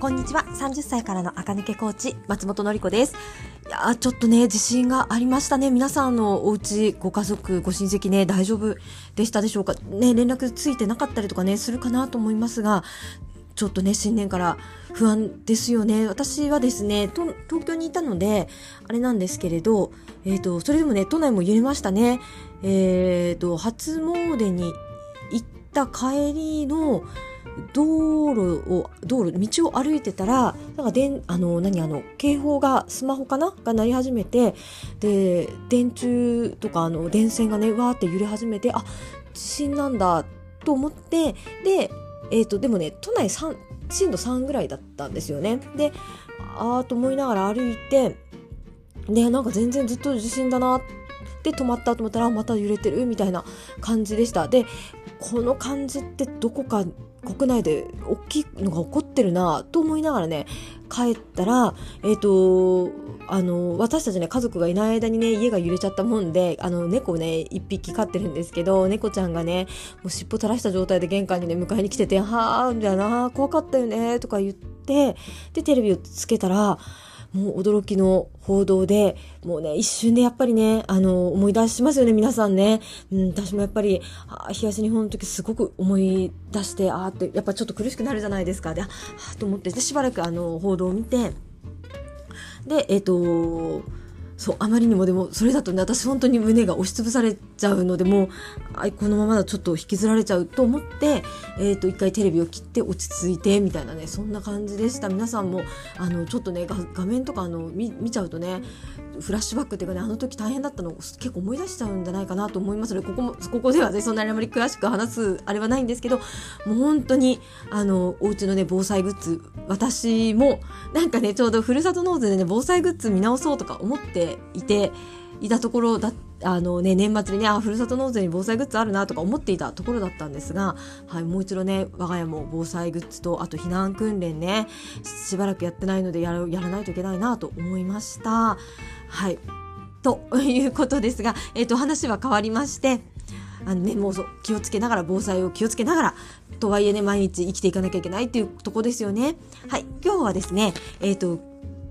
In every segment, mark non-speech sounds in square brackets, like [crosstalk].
こんにちは。30歳からの赤抜けコーチ、松本のり子です。いやちょっとね、地震がありましたね。皆さんのお家、ご家族、ご親戚ね、大丈夫でしたでしょうか？ね、連絡ついてなかったりとかね、するかなと思いますが、ちょっとね、新年から不安ですよね。私はですね、東京にいたので、あれなんですけれど、えっ、ー、と、それでもね、都内も揺れましたね。えっ、ー、と、初詣に行った帰りの、道路を、道路、道を歩いてたら、なんかでん、あの、何、あの、警報が、スマホかな？が鳴り始めて、で、電柱とか、あの、電線がね、わーって揺れ始めて、あ、地震なんだ、と思って、で、えっ、ー、と、でもね、都内3、震度3ぐらいだったんですよね。で、あーと思いながら歩いて、で、なんか全然ずっと地震だなって止まったと思ったら、また揺れてるみたいな感じでした。で、この感じってどこか国内で大きいのが起こってるなと思いながらね、帰ったら、えっ、ー、と、あの、私たちね、家族がいない間にね、家が揺れちゃったもんで、あの、猫ね、一匹飼ってるんですけど、猫ちゃんがね、もう尻尾垂らした状態で玄関にね、迎えに来てて、はぁ、みたいな、怖かったよね、とか言って、で、テレビをつけたら、もう驚きの報道で、もうね、一瞬でやっぱりね、あの、思い出しますよね、皆さんね。うん、私もやっぱり、あ東日本の時すごく思い出して、ああって、やっぱちょっと苦しくなるじゃないですか。で、ああと思って、で、しばらくあの、報道を見て、で、えっ、ー、と、そう、あまりにもでも、それだとね、私本当に胸が押しつぶされちゃうので、もう、このままだとちょっと引きずられちゃうと思って、えっ、ー、と、一回テレビを切って落ち着いて、みたいなね、そんな感じでした。皆さんも、あの、ちょっとね、画面とか、あの、見、見ちゃうとね、フラッシュバックっていうかね、あの時大変だったのを結構思い出しちゃうんじゃないかなと思いますので、ここも、ここではね、そんなにあまり詳しく話すあれはないんですけど、もう本当に、あの、お家のね、防災グッズ、私も、なんかね、ちょうどふるさと納税でね、防災グッズ見直そうとか思っていて、いたところだあのね、年末にね、あ、ふるさと納税に防災グッズあるなとか思っていたところだったんですが、はい、もう一度ね、我が家も防災グッズと、あと避難訓練ね、しばらくやってないのでやらやらないといけないなと思いました。はい。と [laughs] いうことですが、えっ、ー、と、話は変わりまして、あのね、もう気をつけながら、防災を気をつけながら、とはいえね、毎日生きていかなきゃいけないっていうとこですよね。はい。今日はですね、えっ、ー、と、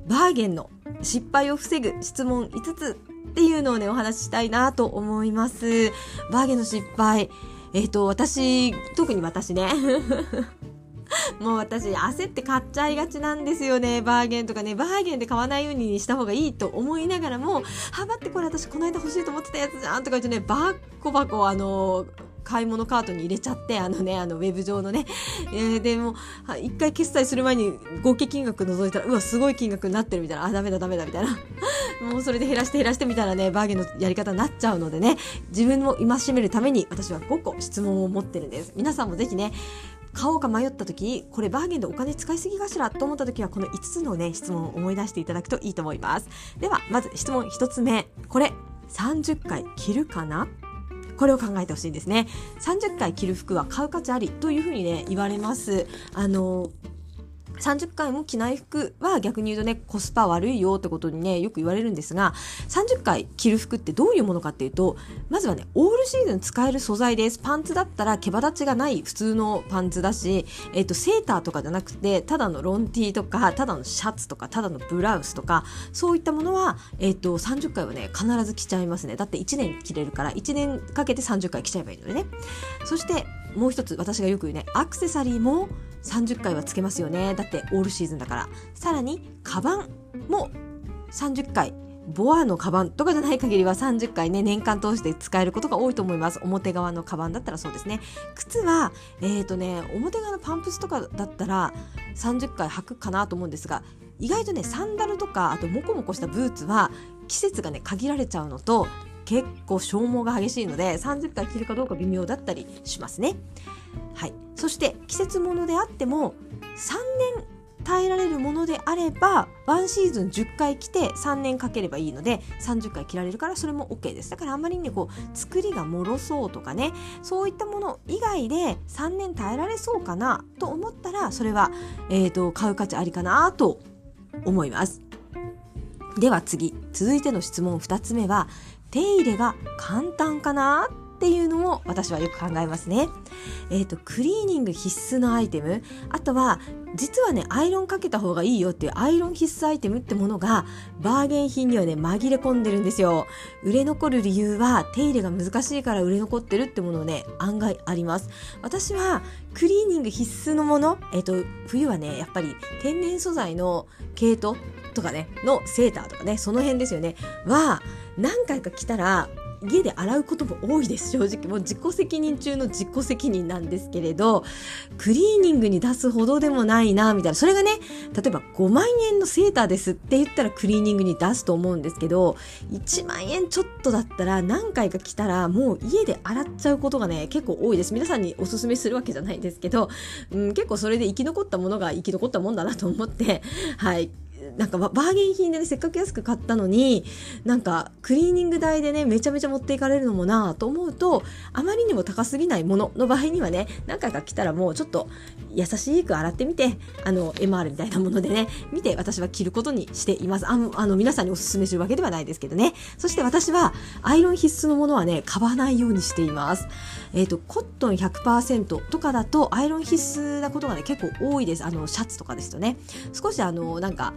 バーゲンの失敗を防ぐ質問5つっていうのをね、お話ししたいなと思います。バーゲンの失敗。えっ、ー、と、私、特に私ね。[laughs] [laughs] もう私焦って買っちゃいがちなんですよねバーゲンとかねバーゲンで買わないようにした方がいいと思いながらもはばってこれ私この間欲しいと思ってたやつじゃんとか言ってねバッコバコあの買い物カートに入れちゃって、あのね、あの、ウェブ上のね。えー、でも、一回決済する前に合計金額覗いたら、うわ、すごい金額になってるみたいな、あ、ダメだダメだみたいな。[laughs] もうそれで減らして減らしてみたいなね、バーゲンのやり方になっちゃうのでね、自分も戒めるために私は5個質問を持ってるんです。皆さんもぜひね、買おうか迷った時これバーゲンでお金使いすぎかしらと思った時はこの5つのね質問を思い出していただくといいと思います。ではまず質問1つ目。これ30回着るかな？これを考えてほしいんですね。30回着る服は買う価値ありというふうにね言われます。あの30回も着ない服は逆に言うとね、コスパ悪いよってことにね、よく言われるんですが、30回着る服ってどういうものかっていうと、まずはね、オールシーズン使える素材です。パンツだったら毛羽立ちがない普通のパンツだし、え、ー、と、セーターとかじゃなくて、ただのロンティーとか、ただのシャツとか、ただのブラウスとか、そういったものは、え、ー、と、30回はね、必ず着ちゃいますね。だって1年着れるから、1年かけて30回着ちゃえばいいのでね。そして、もう一つ私がよく言うねアクセサリーも30回はつけますよねだってオールシーズンだからさらにカバンも30回ボアのカバンとかじゃない限りは30回ね、年間通して使えることが多いと思います。表側のカバンだったらそうですね。靴は、えっ、ー、とね、表側のパンプスとかだったら30回履くかなと思うんですが、意外とね、サンダルとか、あとモコモコしたブーツは季節がね、限られちゃうのと、結構消耗が激しいので30回着るかどうか微妙だったりしますね。はい、そして季節物であっても3年耐えられるものであれば1シーズン10回着て3年かければいいので30回着られるからそれも OK です。だからあんまりねこう作りが脆そうとかねそういったもの以外で3年耐えられそうかなと思ったらそれは、えーと買う価値ありかなと思います。では次。続いての質問2つ目は手入れが簡単かなっていうのも私はよく考えますね。えっ、ー、と、クリーニング必須のアイテム。あとは、実はね、アイロンかけた方がいいよっていうアイロン必須アイテムってものが、バーゲン品にはね、紛れ込んでるんですよ。売れ残る理由は、手入れが難しいから売れ残ってるってものね、案外あります。私は、クリーニング必須のもの、えっ、ー、と、冬はね、やっぱり天然素材の毛糸とかね、のセーターとかね、その辺ですよね、は、何回か着たら、家で洗うことも多いです。正直。もう自己責任中の自己責任なんですけれどクリーニングに出すほどでもないなみたいな。それがね例えば5万円のセーターですって言ったらクリーニングに出すと思うんですけど1万円ちょっとだったら何回か来たらもう家で洗っちゃうことがね結構多いです。皆さんにおすすめするわけじゃないですけど、うん、結構それで生き残ったものが生き残ったもんだなと思ってはい。なんかバーゲン品でね、せっかく安く買ったのに、なんかクリーニング代でね、めちゃめちゃ持っていかれるのもなぁと思うと、あまりにも高すぎないものの場合にはね、何回か来たらもうちょっと優しく洗ってみて、あの、MR みたいなものでね、見て私は着ることにしています。あの、あの皆さんにお勧めするわけではないですけどね。そして私は、アイロン必須のものはね、買わないようにしています。えっ、ー、と、コットン100%とかだと、アイロン必須なことがね、結構多いです。あの、シャツとかですとね。少しあの、なんか、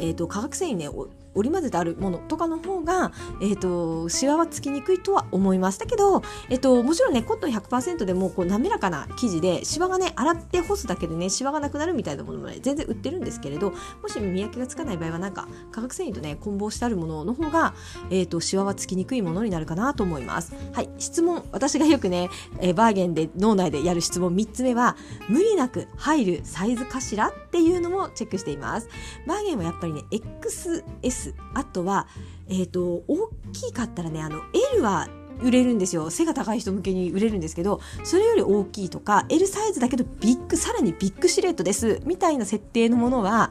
えーと、化学繊維ね織り交ぜてあるものとかの方が、えーと、シワはつきにくいとは思います。だけど、えーと、もちろんねコットン100%でもこう滑らかな生地でシワがね洗って干すだけでねシワがなくなるみたいなものもね全然売ってるんですけれどもし見分けがつかない場合はなんか化学繊維とね混紡してあるものの方が、えー、とシワはつきにくいものになるかなと思います。はい質問私がよくね、え、バーゲンで脳内でやる質問3つ目は無理なく入るサイズかしらっていうのもチェックしています。バーゲンはやっぱりね XS あとは、えーと、大きかったらねあの L は売れるんですよ。背が高い人向けに売れるんですけどそれより大きいとか L サイズだけどビッグさらにビッグシルエットです。みたいな設定のものは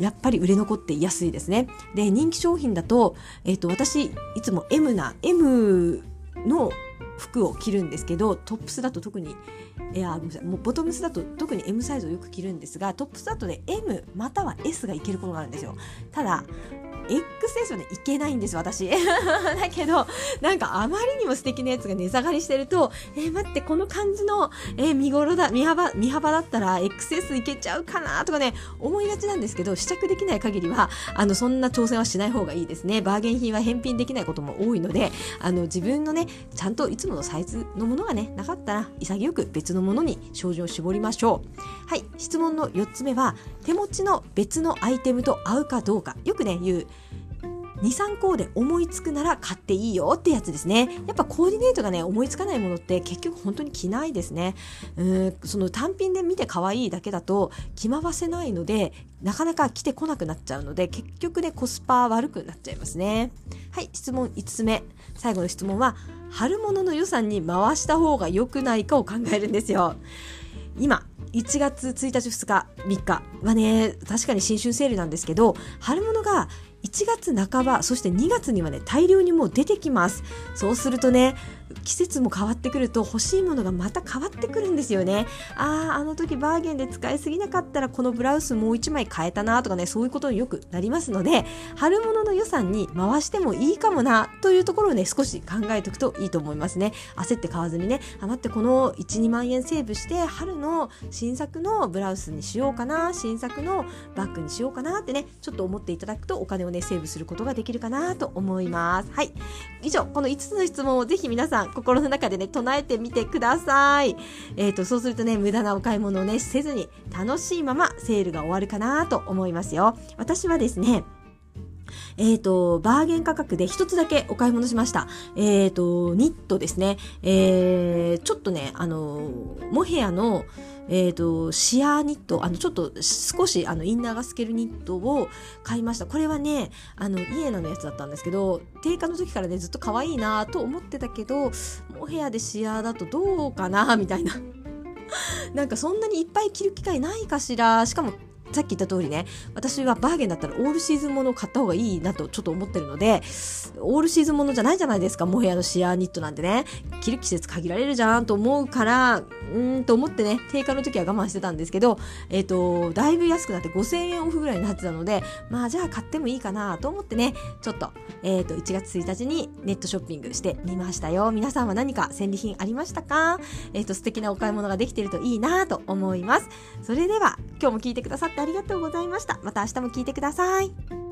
やっぱり売れ残っていやすいですね。で人気商品だと,、えーと、私いつも M な M の服を着るんですけどトップスだと特にいやごめんなさい。もうボトムスだと特に M サイズをよく着るんですがトップスだとね M または S がいけることがあるんですよ。ただ XS はね、いけないんです、私。[laughs] だけど、なんかあまりにも素敵なやつが値下がりしてると、えー、待って、この感じの、えー、見頃だ、見幅、見幅だったら XS いけちゃうかなとかね、思いがちなんですけど、試着できない限りは、あの、そんな挑戦はしない方がいいですね。バーゲン品は返品できないことも多いので、あの、自分のね、ちゃんといつものサイズのものがね、なかったら、潔く別のものに照準を絞りましょう。はい、質問の4つ目は、手持ちの別のアイテムと合うかどうか。よくね、言う、23個で思いつくなら買っていいよってやつですね。やっぱコーディネートがね思いつかないものって結局本当に着ないですね。うんその単品で見て可愛いだけだと着回せないのでなかなか着てこなくなっちゃうので結局ねコスパ悪くなっちゃいますね。はい質問5つ目。最後の質問は春物の予算に回した方が良くないかを考えるんですよ。今1月1日2日3日はね確かに新春セールなんですけど春物が1月半ばそして2月にはね大量にもう出てきます。そうするとね季節も変わってくると欲しいものがまた変わってくるんですよね。あああの時バーゲンで使いすぎなかったらこのブラウスもう1枚買えたなとかねそういうことによくなりますので春物の予算に回してもいいかもなというところをね少し考えておくといいと思いますね。焦って買わずにね。余ってこの12万円セーブして春の新作のブラウスにしようかな新作のバッグにしようかなってねちょっと思っていただくとお金をねセーブすることができるかなと思います。はい。以上この5つの質問をぜひ皆さん心の中でね、唱えてみてください。えっ、ー、と、そうするとね、無駄なお買い物をね、せずに楽しいままセールが終わるかなと思いますよ。私はですね、えっ、ー、と、バーゲン価格で一つだけお買い物しました。えっ、ー、と、ニットですね。えー、ちょっとね、あの、モヘアの、えっ、ー、と、シアーニット、あの、ちょっと少しあのインナーが透けるニットを買いました。これはね、あの、イエナのやつだったんですけど、定価の時からね、ずっと可愛いなと思ってたけど、モヘアでシアーだとどうかなみたいな。なんかそんなにいっぱい着る機会ないかしら。しかもさっき言った通りね、私はバーゲンだったらオールシーズンものを買った方がいいなとちょっと思ってるので、オールシーズンものじゃないじゃないですか、モヘアのシアーニットなんてね。着る季節限られるじゃんと思うから、うーんと思ってね、定価の時は我慢してたんですけど、えっ、ー、と、だいぶ安くなって5000円オフぐらいになってたので、まあじゃあ買ってもいいかなと思ってね、ちょっと、えっ、ー、と、1月1日にネットショッピングしてみましたよ。皆さんは何か戦利品ありましたか？えっ、ー、と、素敵なお買い物ができてるといいなと思います。それでは、今日も聞いてくださってありがとうございました。また明日も聞いてください。